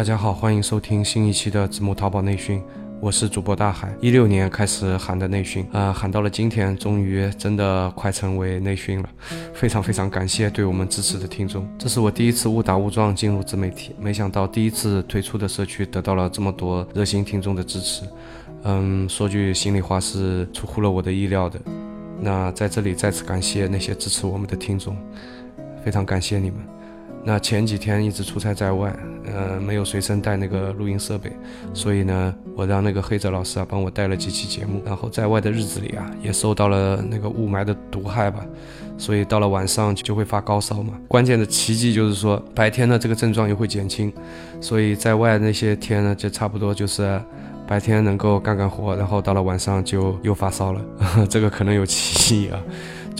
大家好，欢迎收听新一期的子木淘宝内训，我是主播大海。一六年开始喊的内训，啊，喊到了今天，终于真的快成为内训了，非常非常感谢对我们支持的听众。这是我第一次误打误撞进入自媒体，没想到第一次推出的社区得到了这么多热心听众的支持。嗯，说句心里话，是出乎了我的意料的。那在这里再次感谢那些支持我们的听众，非常感谢你们。那前几天一直出差在外，呃，没有随身带那个录音设备，所以呢，我让那个黑泽老师啊帮我带了几期节目。然后在外的日子里啊，也受到了那个雾霾的毒害吧，所以到了晚上就会发高烧嘛。关键的奇迹就是说，白天呢这个症状又会减轻，所以在外那些天呢，就差不多就是白天能够干干活，然后到了晚上就又发烧了，这个可能有奇异啊。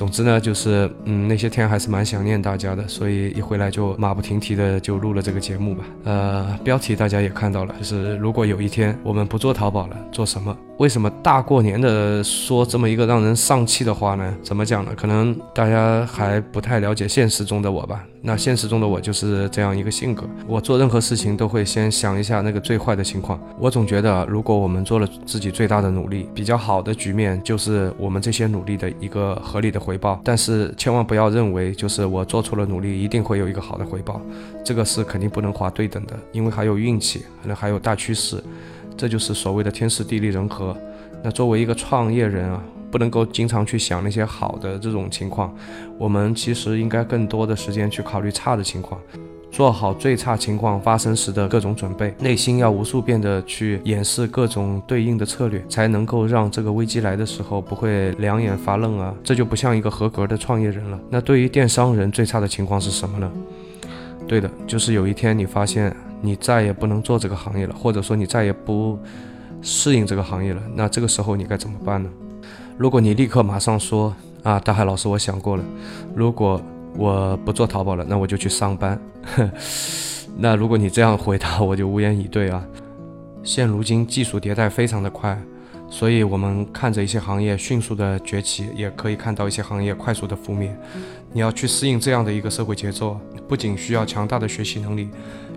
总之呢，就是嗯，那些天还是蛮想念大家的，所以一回来就马不停蹄的就录了这个节目吧。呃，标题大家也看到了，就是如果有一天我们不做淘宝了，做什么？为什么大过年的说这么一个让人丧气的话呢？怎么讲呢？可能大家还不太了解现实中的我吧。那现实中的我就是这样一个性格，我做任何事情都会先想一下那个最坏的情况。我总觉得，如果我们做了自己最大的努力，比较好的局面就是我们这些努力的一个合理的回报。但是千万不要认为，就是我做出了努力，一定会有一个好的回报，这个是肯定不能划对等的，因为还有运气，可能还有大趋势。这就是所谓的天时地利人和。那作为一个创业人啊，不能够经常去想那些好的这种情况，我们其实应该更多的时间去考虑差的情况，做好最差情况发生时的各种准备，内心要无数遍的去演示各种对应的策略，才能够让这个危机来的时候不会两眼发愣啊，这就不像一个合格的创业人了。那对于电商人最差的情况是什么呢？对的，就是有一天你发现。你再也不能做这个行业了，或者说你再也不适应这个行业了，那这个时候你该怎么办呢？如果你立刻马上说啊，大海老师，我想过了，如果我不做淘宝了，那我就去上班。那如果你这样回答，我就无言以对啊。现如今技术迭代非常的快，所以我们看着一些行业迅速的崛起，也可以看到一些行业快速的覆灭。你要去适应这样的一个社会节奏，不仅需要强大的学习能力。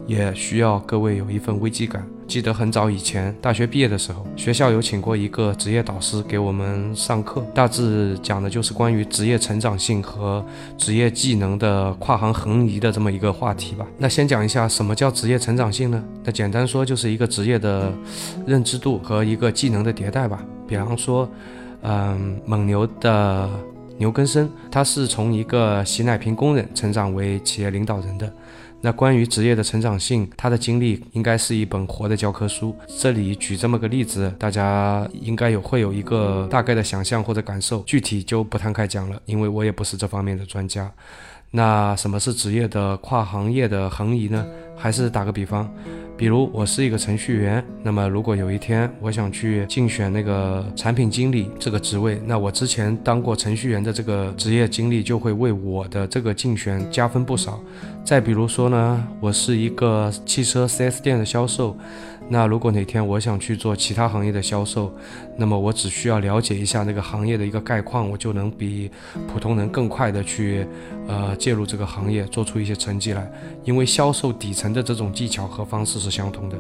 也需要各位有一份危机感。记得很早以前，大学毕业的时候，学校有请过一个职业导师给我们上课，大致讲的就是关于职业成长性和职业技能的跨行横移的这么一个话题吧。那先讲一下什么叫职业成长性呢？那简单说就是一个职业的认知度和一个技能的迭代吧。比方说，嗯，蒙牛的牛根生，他是从一个洗奶瓶工人成长为企业领导人的。那关于职业的成长性，他的经历应该是一本活的教科书。这里举这么个例子，大家应该有会有一个大概的想象或者感受，具体就不摊开讲了，因为我也不是这方面的专家。那什么是职业的跨行业的横移呢？还是打个比方？比如我是一个程序员，那么如果有一天我想去竞选那个产品经理这个职位，那我之前当过程序员的这个职业经历就会为我的这个竞选加分不少。再比如说呢，我是一个汽车 4S 店的销售。那如果哪天我想去做其他行业的销售，那么我只需要了解一下那个行业的一个概况，我就能比普通人更快的去，呃，介入这个行业，做出一些成绩来。因为销售底层的这种技巧和方式是相同的。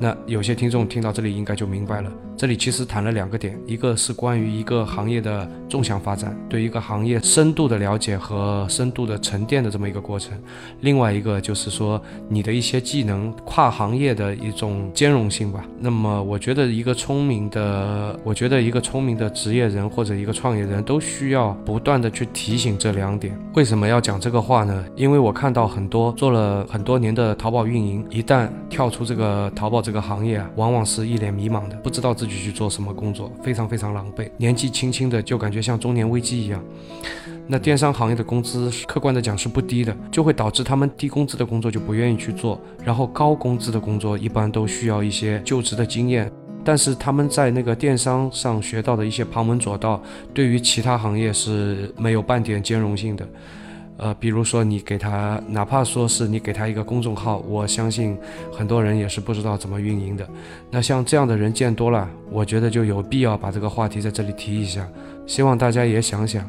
那有些听众听到这里应该就明白了，这里其实谈了两个点，一个是关于一个行业的纵向发展，对一个行业深度的了解和深度的沉淀的这么一个过程；另外一个就是说你的一些技能跨行业的一种兼容性吧。那么我觉得一个聪明的，我觉得一个聪明的职业人或者一个创业人都需要不断的去提醒这两点。为什么要讲这个话呢？因为我看到很多做了很多年的淘宝运营，一旦跳出这个淘宝。这个行业啊，往往是一脸迷茫的，不知道自己去做什么工作，非常非常狼狈。年纪轻轻的就感觉像中年危机一样。那电商行业的工资，客观的讲是不低的，就会导致他们低工资的工作就不愿意去做，然后高工资的工作一般都需要一些就职的经验。但是他们在那个电商上学到的一些旁门左道，对于其他行业是没有半点兼容性的。呃，比如说你给他，哪怕说是你给他一个公众号，我相信很多人也是不知道怎么运营的。那像这样的人见多了，我觉得就有必要把这个话题在这里提一下，希望大家也想想。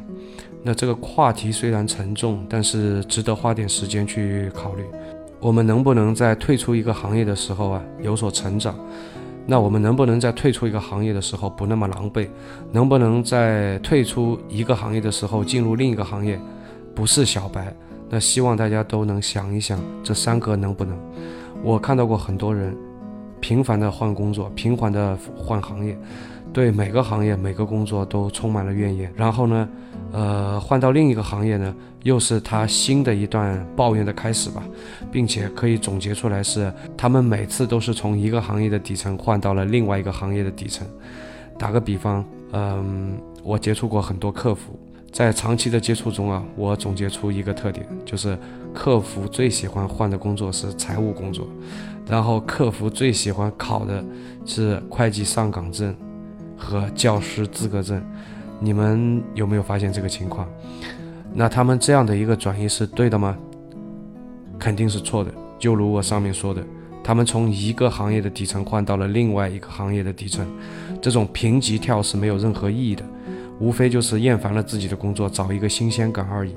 那这个话题虽然沉重，但是值得花点时间去考虑。我们能不能在退出一个行业的时候啊有所成长？那我们能不能在退出一个行业的时候不那么狼狈？能不能在退出一个行业的时候进入另一个行业？不是小白，那希望大家都能想一想，这三个能不能？我看到过很多人频繁的换工作，频繁的换行业，对每个行业、每个工作都充满了怨言。然后呢，呃，换到另一个行业呢，又是他新的一段抱怨的开始吧，并且可以总结出来是，他们每次都是从一个行业的底层换到了另外一个行业的底层。打个比方，嗯，我接触过很多客服。在长期的接触中啊，我总结出一个特点，就是客服最喜欢换的工作是财务工作，然后客服最喜欢考的是会计上岗证和教师资格证。你们有没有发现这个情况？那他们这样的一个转移是对的吗？肯定是错的。就如我上面说的，他们从一个行业的底层换到了另外一个行业的底层，这种平级跳是没有任何意义的。无非就是厌烦了自己的工作，找一个新鲜感而已。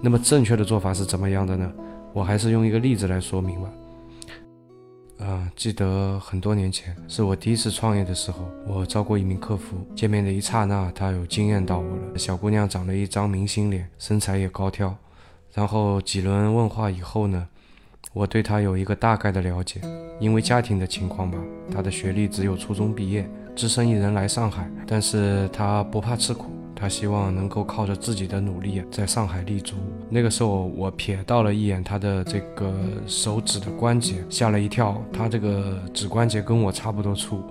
那么正确的做法是怎么样的呢？我还是用一个例子来说明吧。啊，记得很多年前是我第一次创业的时候，我招过一名客服。见面的一刹那，他有惊艳到我了。小姑娘长了一张明星脸，身材也高挑。然后几轮问话以后呢，我对她有一个大概的了解。因为家庭的情况吧，她的学历只有初中毕业。只身一人来上海，但是他不怕吃苦，他希望能够靠着自己的努力在上海立足。那个时候我瞥到了一眼他的这个手指的关节，吓了一跳，他这个指关节跟我差不多粗，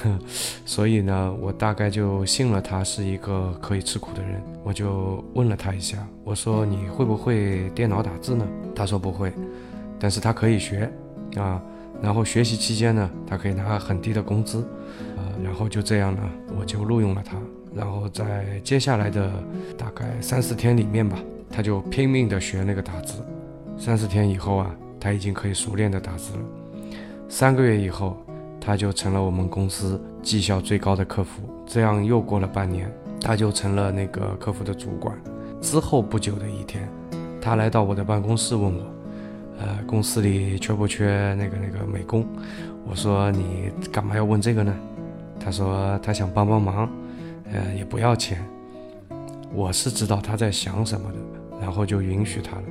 所以呢，我大概就信了他是一个可以吃苦的人。我就问了他一下，我说你会不会电脑打字呢？他说不会，但是他可以学啊。然后学习期间呢，他可以拿很低的工资。然后就这样呢，我就录用了他。然后在接下来的大概三四天里面吧，他就拼命的学那个打字。三四天以后啊，他已经可以熟练的打字了。三个月以后，他就成了我们公司绩效最高的客服。这样又过了半年，他就成了那个客服的主管。之后不久的一天，他来到我的办公室问我，呃，公司里缺不缺那个那个美工？我说你干嘛要问这个呢？他说他想帮帮忙，呃，也不要钱。我是知道他在想什么的，然后就允许他了。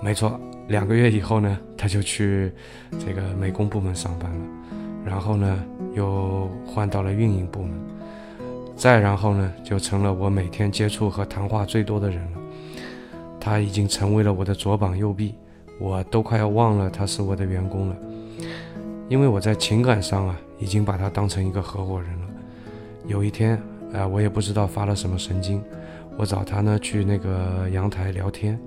没错，两个月以后呢，他就去这个美工部门上班了，然后呢，又换到了运营部门，再然后呢，就成了我每天接触和谈话最多的人了。他已经成为了我的左膀右臂，我都快要忘了他是我的员工了，因为我在情感上啊。已经把他当成一个合伙人了。有一天，啊，我也不知道发了什么神经，我找他呢去那个阳台聊天。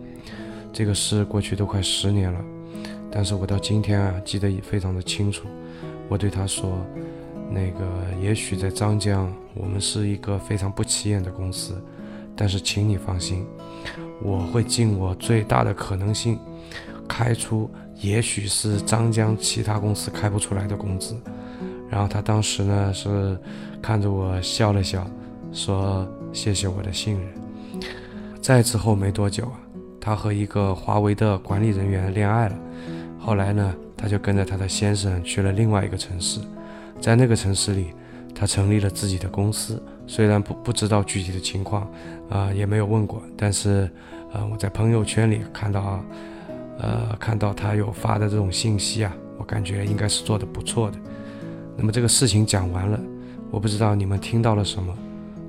这个事过去都快十年了，但是我到今天啊记得也非常的清楚。我对他说：“那个也许在张江，我们是一个非常不起眼的公司，但是请你放心，我会尽我最大的可能性，开出也许是张江其他公司开不出来的工资。”然后他当时呢是看着我笑了笑，说谢谢我的信任。再之后没多久啊，他和一个华为的管理人员恋爱了。后来呢，他就跟着他的先生去了另外一个城市，在那个城市里，他成立了自己的公司。虽然不不知道具体的情况，啊也没有问过，但是呃我在朋友圈里看到啊，呃看到他有发的这种信息啊，我感觉应该是做的不错的。那么这个事情讲完了，我不知道你们听到了什么，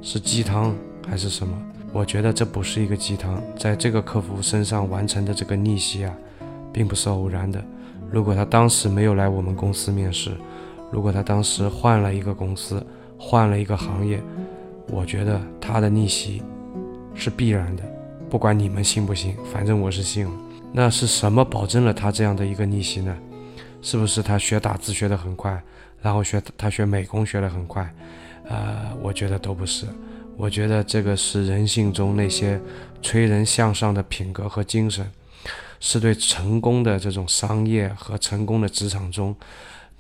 是鸡汤还是什么？我觉得这不是一个鸡汤，在这个客服身上完成的这个逆袭啊，并不是偶然的。如果他当时没有来我们公司面试，如果他当时换了一个公司，换了一个行业，我觉得他的逆袭是必然的。不管你们信不信，反正我是信了。那是什么保证了他这样的一个逆袭呢？是不是他学打字学得很快，然后学他学美工学得很快？呃，我觉得都不是。我觉得这个是人性中那些催人向上的品格和精神，是对成功的这种商业和成功的职场中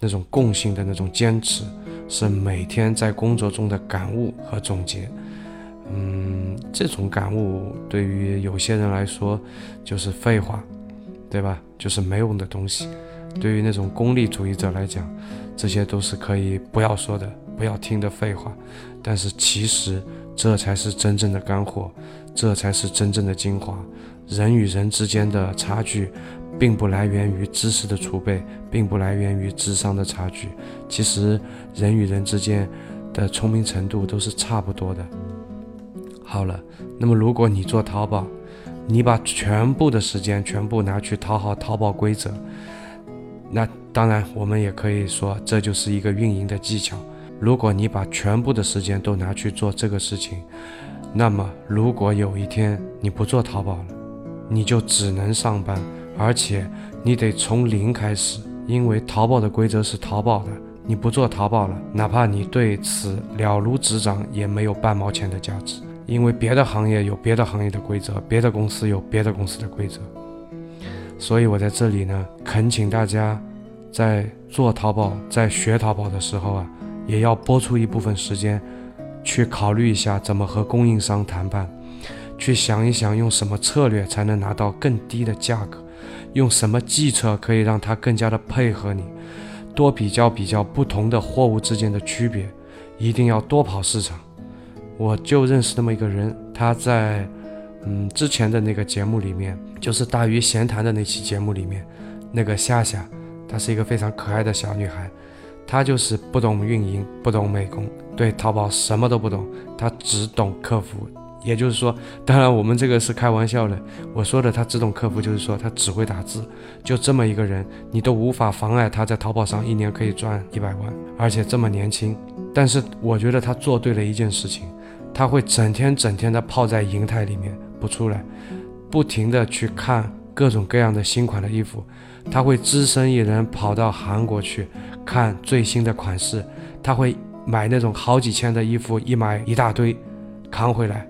那种共性的那种坚持，是每天在工作中的感悟和总结。嗯，这种感悟对于有些人来说就是废话，对吧？就是没用的东西。对于那种功利主义者来讲，这些都是可以不要说的、不要听的废话。但是其实这才是真正的干货，这才是真正的精华。人与人之间的差距，并不来源于知识的储备，并不来源于智商的差距。其实人与人之间的聪明程度都是差不多的。好了，那么如果你做淘宝，你把全部的时间全部拿去讨好淘宝规则，那当然我们也可以说这就是一个运营的技巧。如果你把全部的时间都拿去做这个事情，那么如果有一天你不做淘宝了，你就只能上班，而且你得从零开始，因为淘宝的规则是淘宝的，你不做淘宝了，哪怕你对此了如指掌，也没有半毛钱的价值，因为别的行业有别的行业的规则，别的公司有别的公司的规则。所以我在这里呢，恳请大家，在做淘宝、在学淘宝的时候啊。也要拨出一部分时间，去考虑一下怎么和供应商谈判，去想一想用什么策略才能拿到更低的价格，用什么计策可以让他更加的配合你，多比较比较不同的货物之间的区别，一定要多跑市场。我就认识那么一个人，他在嗯之前的那个节目里面，就是大鱼闲谈的那期节目里面，那个夏夏，她是一个非常可爱的小女孩。她就是不懂运营，不懂美工，对淘宝什么都不懂，她只懂客服。也就是说，当然我们这个是开玩笑的。我说的他只懂客服，就是说他只会打字，就这么一个人，你都无法妨碍他在淘宝上一年可以赚一百万，而且这么年轻。但是我觉得他做对了一件事情，他会整天整天的泡在银泰里面不出来，不停的去看各种各样的新款的衣服。他会只身一人跑到韩国去看最新的款式，他会买那种好几千的衣服，一买一大堆，扛回来，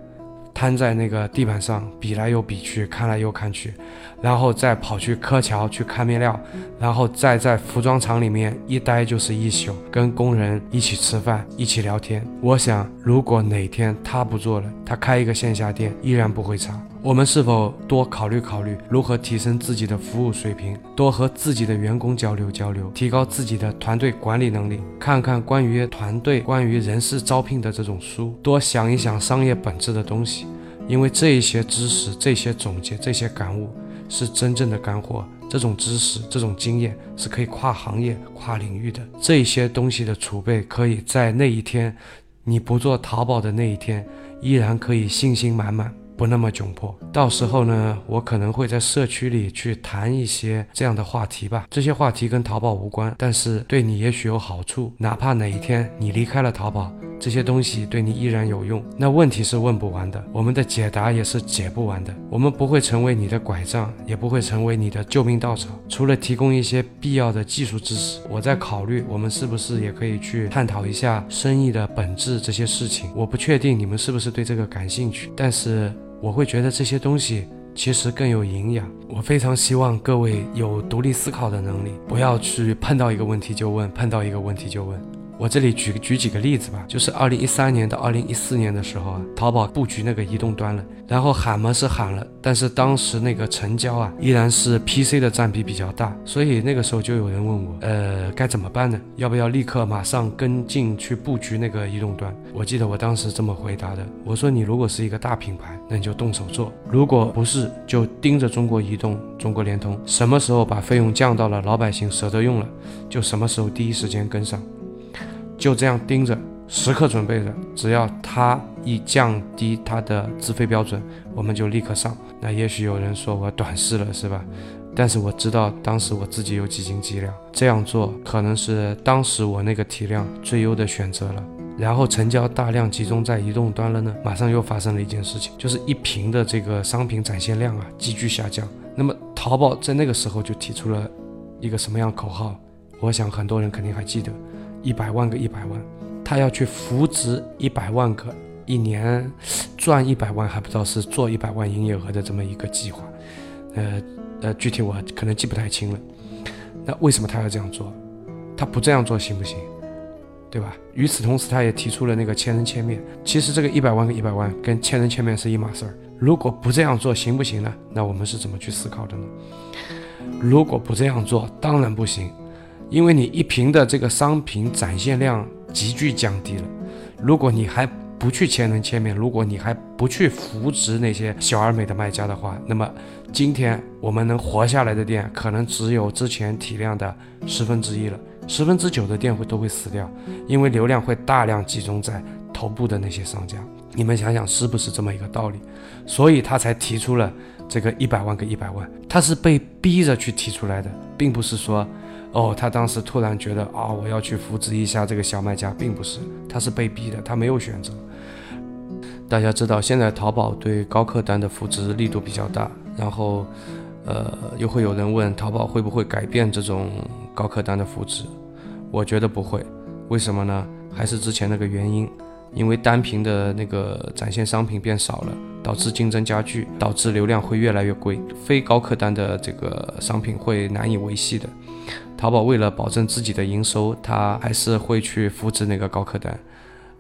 瘫在那个地板上，比来又比去，看来又看去，然后再跑去柯桥去看面料，然后再在服装厂里面一待就是一宿，跟工人一起吃饭，一起聊天。我想，如果哪天他不做了，他开一个线下店，依然不会差。我们是否多考虑考虑如何提升自己的服务水平，多和自己的员工交流交流，提高自己的团队管理能力？看看关于团队、关于人事招聘的这种书，多想一想商业本质的东西，因为这一些知识、这些总结、这些感悟是真正的干货。这种知识、这种经验是可以跨行业、跨领域的。这些东西的储备，可以在那一天你不做淘宝的那一天，依然可以信心满满。不那么窘迫，到时候呢，我可能会在社区里去谈一些这样的话题吧。这些话题跟淘宝无关，但是对你也许有好处。哪怕哪一天你离开了淘宝，这些东西对你依然有用。那问题是问不完的，我们的解答也是解不完的。我们不会成为你的拐杖，也不会成为你的救命稻草。除了提供一些必要的技术知识，我在考虑我们是不是也可以去探讨一下生意的本质这些事情。我不确定你们是不是对这个感兴趣，但是。我会觉得这些东西其实更有营养。我非常希望各位有独立思考的能力，不要去碰到一个问题就问，碰到一个问题就问。我这里举举几个例子吧，就是二零一三年到二零一四年的时候啊，淘宝布局那个移动端了，然后喊嘛是喊了，但是当时那个成交啊依然是 PC 的占比比较大，所以那个时候就有人问我，呃，该怎么办呢？要不要立刻马上跟进去布局那个移动端？我记得我当时这么回答的，我说你如果是一个大品牌，那你就动手做；如果不是，就盯着中国移动、中国联通，什么时候把费用降到了老百姓舍得用了，就什么时候第一时间跟上。就这样盯着，时刻准备着，只要他一降低他的资费标准，我们就立刻上。那也许有人说我短视了，是吧？但是我知道当时我自己有几斤几两，这样做可能是当时我那个体量最优的选择了。然后成交大量集中在移动端了呢，马上又发生了一件事情，就是一屏的这个商品展现量啊急剧下降。那么淘宝在那个时候就提出了一个什么样口号？我想很多人肯定还记得，一百万个一百万，他要去扶植一百万个，一年赚一百万，还不知道是做一百万营业额的这么一个计划。呃呃，具体我可能记不太清了。那为什么他要这样做？他不这样做行不行？对吧？与此同时，他也提出了那个千人千面。其实这个一百万个一百万跟千人千面是一码事儿。如果不这样做行不行呢？那我们是怎么去思考的呢？如果不这样做，当然不行，因为你一瓶的这个商品展现量急剧降低了。如果你还不去千人千面，如果你还不去扶植那些小而美的卖家的话，那么今天我们能活下来的店，可能只有之前体量的十分之一了。十分之九的店会都会死掉，因为流量会大量集中在头部的那些商家。你们想想是不是这么一个道理？所以他才提出了这个一百万个一百万，他是被逼着去提出来的，并不是说，哦，他当时突然觉得啊，我要去扶持一下这个小卖家，并不是，他是被逼的，他没有选择。大家知道，现在淘宝对高客单的扶持力度比较大，然后，呃，又会有人问淘宝会不会改变这种。高客单的扶持，我觉得不会，为什么呢？还是之前那个原因，因为单屏的那个展现商品变少了，导致竞争加剧，导致流量会越来越贵，非高客单的这个商品会难以维系的。淘宝为了保证自己的营收，他还是会去扶持那个高客单。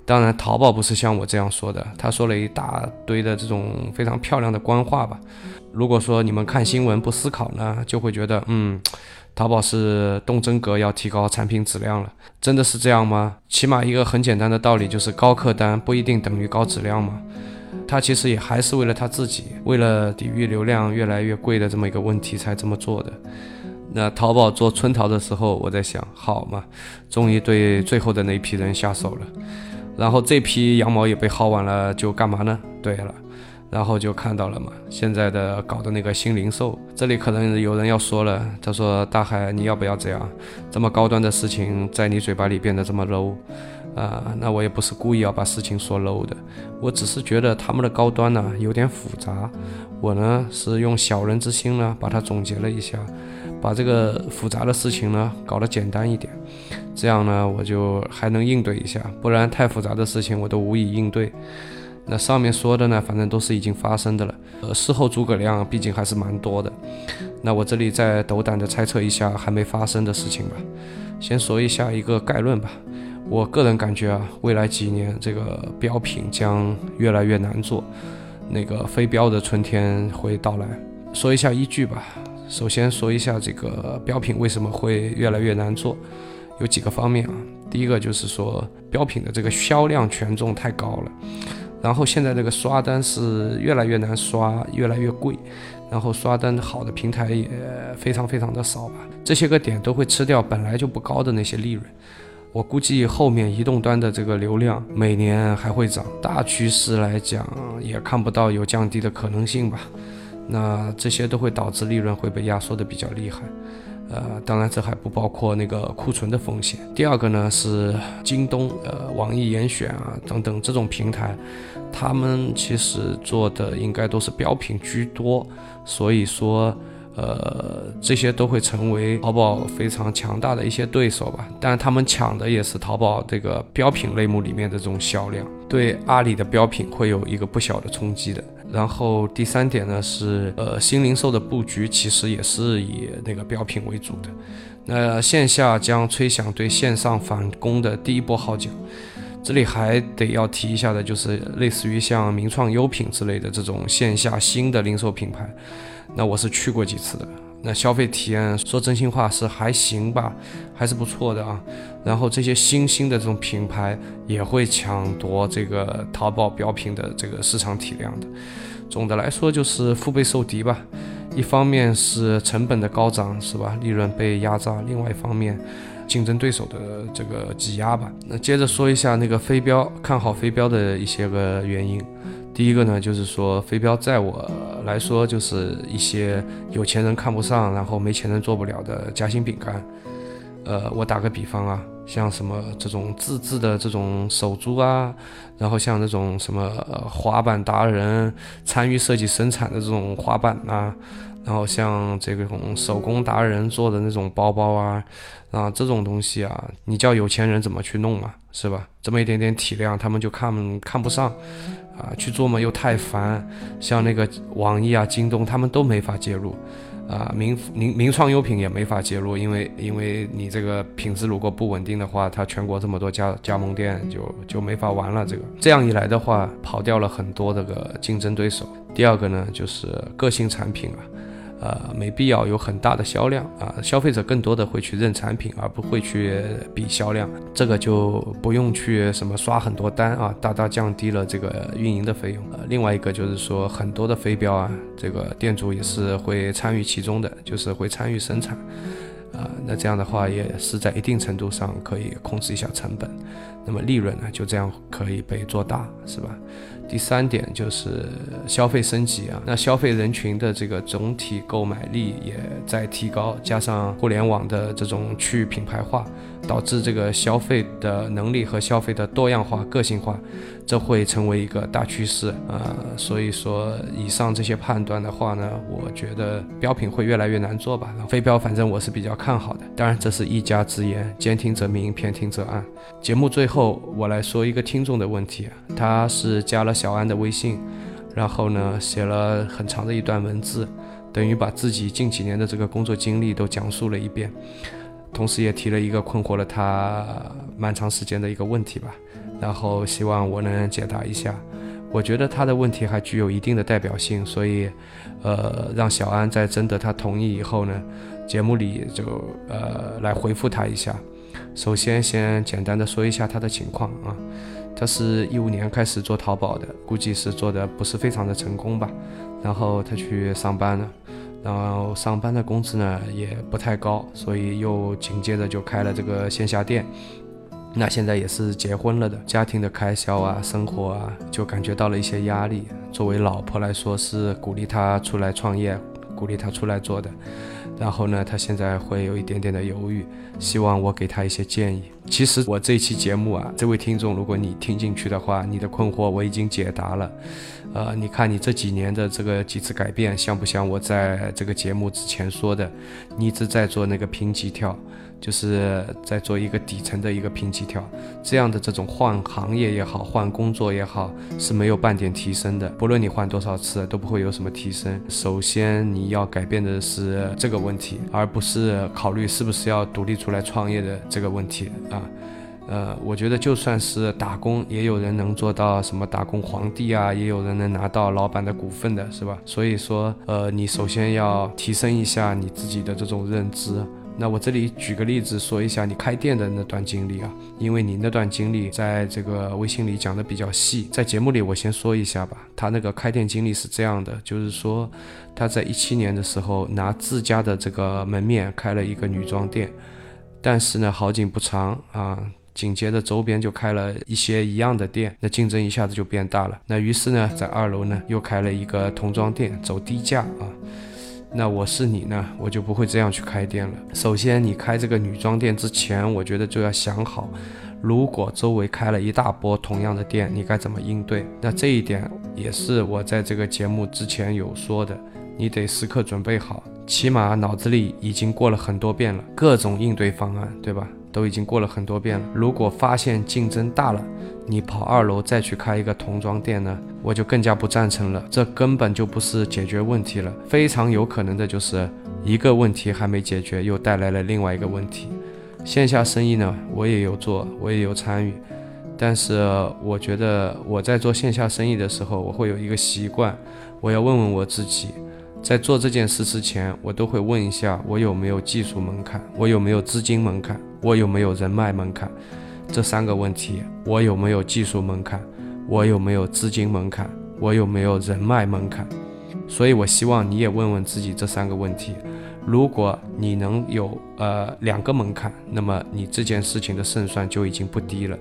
当然，淘宝不是像我这样说的，他说了一大堆的这种非常漂亮的官话吧。如果说你们看新闻不思考呢，就会觉得嗯。淘宝是动真格，要提高产品质量了，真的是这样吗？起码一个很简单的道理就是高客单不一定等于高质量嘛。他其实也还是为了他自己，为了抵御流量越来越贵的这么一个问题才这么做的。那淘宝做春淘的时候，我在想，好嘛，终于对最后的那批人下手了，然后这批羊毛也被薅完了，就干嘛呢？对了。然后就看到了嘛，现在的搞的那个新零售，这里可能有人要说了，他说大海你要不要这样，这么高端的事情在你嘴巴里变得这么 low，啊，那我也不是故意要把事情说 low 的，我只是觉得他们的高端呢有点复杂，我呢是用小人之心呢把它总结了一下，把这个复杂的事情呢搞得简单一点，这样呢我就还能应对一下，不然太复杂的事情我都无以应对。那上面说的呢，反正都是已经发生的了。呃，事后诸葛亮毕竟还是蛮多的。那我这里再斗胆的猜测一下还没发生的事情吧。先说一下一个概论吧。我个人感觉啊，未来几年这个标品将越来越难做，那个非标的春天会到来。说一下依据吧。首先说一下这个标品为什么会越来越难做，有几个方面啊。第一个就是说标品的这个销量权重太高了。然后现在这个刷单是越来越难刷，越来越贵，然后刷单好的平台也非常非常的少吧。这些个点都会吃掉本来就不高的那些利润。我估计后面移动端的这个流量每年还会涨，大趋势来讲也看不到有降低的可能性吧。那这些都会导致利润会被压缩的比较厉害。呃，当然这还不包括那个库存的风险。第二个呢是京东、呃网易严选啊等等这种平台，他们其实做的应该都是标品居多，所以说呃这些都会成为淘宝非常强大的一些对手吧。但他们抢的也是淘宝这个标品类目里面的这种销量，对阿里的标品会有一个不小的冲击的。然后第三点呢是，呃，新零售的布局其实也是以那个标品为主的。那线下将吹响对线上反攻的第一波号角。这里还得要提一下的就是，类似于像名创优品之类的这种线下新的零售品牌，那我是去过几次的。那消费体验说真心话是还行吧，还是不错的啊。然后这些新兴的这种品牌也会抢夺这个淘宝标品的这个市场体量的。总的来说就是腹背受敌吧，一方面是成本的高涨是吧，利润被压榨；另外一方面，竞争对手的这个挤压吧。那接着说一下那个飞镖，看好飞镖的一些个原因。第一个呢，就是说飞镖在我来说，就是一些有钱人看不上，然后没钱人做不了的夹心饼干。呃，我打个比方啊，像什么这种自制的这种手珠啊，然后像那种什么滑板达人参与设计生产的这种滑板啊，然后像这种手工达人做的那种包包啊，啊这种东西啊，你叫有钱人怎么去弄嘛，是吧？这么一点点体量，他们就看看不上，啊，去做嘛又太烦，像那个网易啊、京东，他们都没法介入。啊，名名名创优品也没法介入，因为因为你这个品质如果不稳定的话，它全国这么多家加盟店就就没法玩了。这个这样一来的话，跑掉了很多这个竞争对手。第二个呢，就是个性产品啊。呃，没必要有很大的销量啊，消费者更多的会去认产品，而不会去比销量，这个就不用去什么刷很多单啊，大大降低了这个运营的费用。呃，另外一个就是说，很多的飞镖啊，这个店主也是会参与其中的，就是会参与生产，啊，那这样的话也是在一定程度上可以控制一下成本，那么利润呢就这样可以被做大，是吧？第三点就是消费升级啊，那消费人群的这个总体购买力也在提高，加上互联网的这种去品牌化。导致这个消费的能力和消费的多样化、个性化，这会成为一个大趋势啊。所以说，以上这些判断的话呢，我觉得标品会越来越难做吧。非标反正我是比较看好的，当然这是一家之言，兼听则明，偏听则暗。节目最后我来说一个听众的问题，他是加了小安的微信，然后呢写了很长的一段文字，等于把自己近几年的这个工作经历都讲述了一遍。同时也提了一个困惑了他蛮长时间的一个问题吧，然后希望我能解答一下。我觉得他的问题还具有一定的代表性，所以，呃，让小安在征得他同意以后呢，节目里就呃来回复他一下。首先，先简单的说一下他的情况啊，他是一五年开始做淘宝的，估计是做的不是非常的成功吧，然后他去上班了。然后上班的工资呢也不太高，所以又紧接着就开了这个线下店。那现在也是结婚了的，家庭的开销啊、生活啊，就感觉到了一些压力。作为老婆来说，是鼓励他出来创业，鼓励他出来做的。然后呢，他现在会有一点点的犹豫，希望我给他一些建议。其实我这期节目啊，这位听众，如果你听进去的话，你的困惑我已经解答了。呃，你看你这几年的这个几次改变，像不像我在这个节目之前说的？你一直在做那个平级跳，就是在做一个底层的一个平级跳，这样的这种换行业也好，换工作也好，是没有半点提升的。不论你换多少次，都不会有什么提升。首先你要改变的是这个问题，而不是考虑是不是要独立出来创业的这个问题啊。呃，我觉得就算是打工，也有人能做到什么打工皇帝啊，也有人能拿到老板的股份的，是吧？所以说，呃，你首先要提升一下你自己的这种认知。那我这里举个例子说一下你开店的那段经历啊，因为你那段经历在这个微信里讲的比较细，在节目里我先说一下吧。他那个开店经历是这样的，就是说他在一七年的时候拿自家的这个门面开了一个女装店，但是呢，好景不长啊。紧接着周边就开了一些一样的店，那竞争一下子就变大了。那于是呢，在二楼呢又开了一个童装店，走低价啊。那我是你呢，我就不会这样去开店了。首先，你开这个女装店之前，我觉得就要想好，如果周围开了一大波同样的店，你该怎么应对？那这一点也是我在这个节目之前有说的，你得时刻准备好，起码脑子里已经过了很多遍了，各种应对方案，对吧？都已经过了很多遍了。如果发现竞争大了，你跑二楼再去开一个童装店呢，我就更加不赞成了。这根本就不是解决问题了，非常有可能的就是一个问题还没解决，又带来了另外一个问题。线下生意呢，我也有做，我也有参与，但是我觉得我在做线下生意的时候，我会有一个习惯，我要问问我自己。在做这件事之前，我都会问一下我有没有技术门槛，我有没有资金门槛，我有没有人脉门槛。这三个问题，我有没有技术门槛，我有没有资金门槛，我有没有人脉门槛。所以，我希望你也问问自己这三个问题。如果你能有呃两个门槛，那么你这件事情的胜算就已经不低了。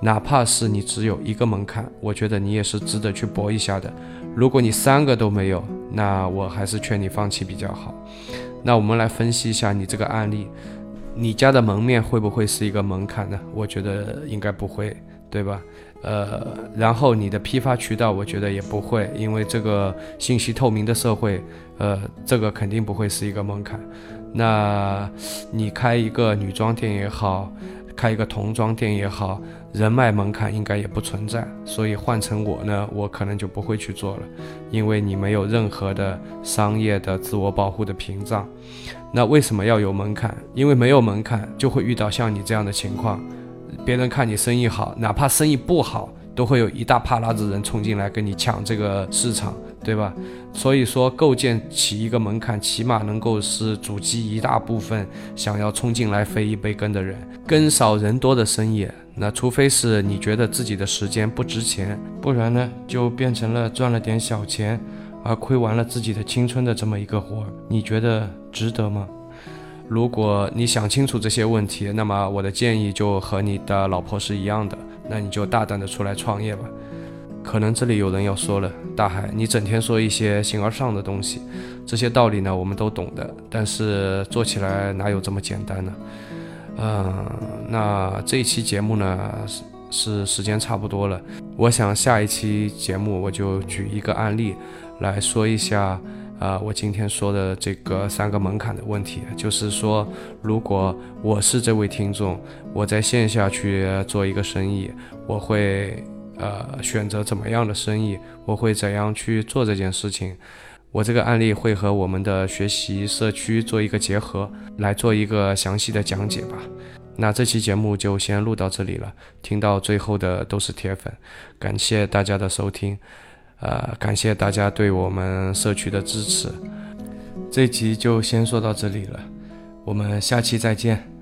哪怕是你只有一个门槛，我觉得你也是值得去搏一下的。如果你三个都没有，那我还是劝你放弃比较好。那我们来分析一下你这个案例，你家的门面会不会是一个门槛呢？我觉得应该不会，对吧？呃，然后你的批发渠道，我觉得也不会，因为这个信息透明的社会，呃，这个肯定不会是一个门槛。那你开一个女装店也好。开一个童装店也好，人脉门槛应该也不存在，所以换成我呢，我可能就不会去做了，因为你没有任何的商业的自我保护的屏障。那为什么要有门槛？因为没有门槛，就会遇到像你这样的情况，别人看你生意好，哪怕生意不好，都会有一大帕拉子人冲进来跟你抢这个市场。对吧？所以说构建起一个门槛，起码能够是阻击一大部分想要冲进来分一杯羹的人。羹少人多的生意，那除非是你觉得自己的时间不值钱，不然呢，就变成了赚了点小钱，而亏完了自己的青春的这么一个活儿。你觉得值得吗？如果你想清楚这些问题，那么我的建议就和你的老婆是一样的，那你就大胆的出来创业吧。可能这里有人要说了，大海，你整天说一些形而上的东西，这些道理呢我们都懂的，但是做起来哪有这么简单呢？嗯，那这一期节目呢是是时间差不多了，我想下一期节目我就举一个案例来说一下，啊，我今天说的这个三个门槛的问题，就是说，如果我是这位听众，我在线下去做一个生意，我会。呃，选择怎么样的生意，我会怎样去做这件事情？我这个案例会和我们的学习社区做一个结合，来做一个详细的讲解吧。那这期节目就先录到这里了，听到最后的都是铁粉，感谢大家的收听，呃，感谢大家对我们社区的支持。这集就先说到这里了，我们下期再见。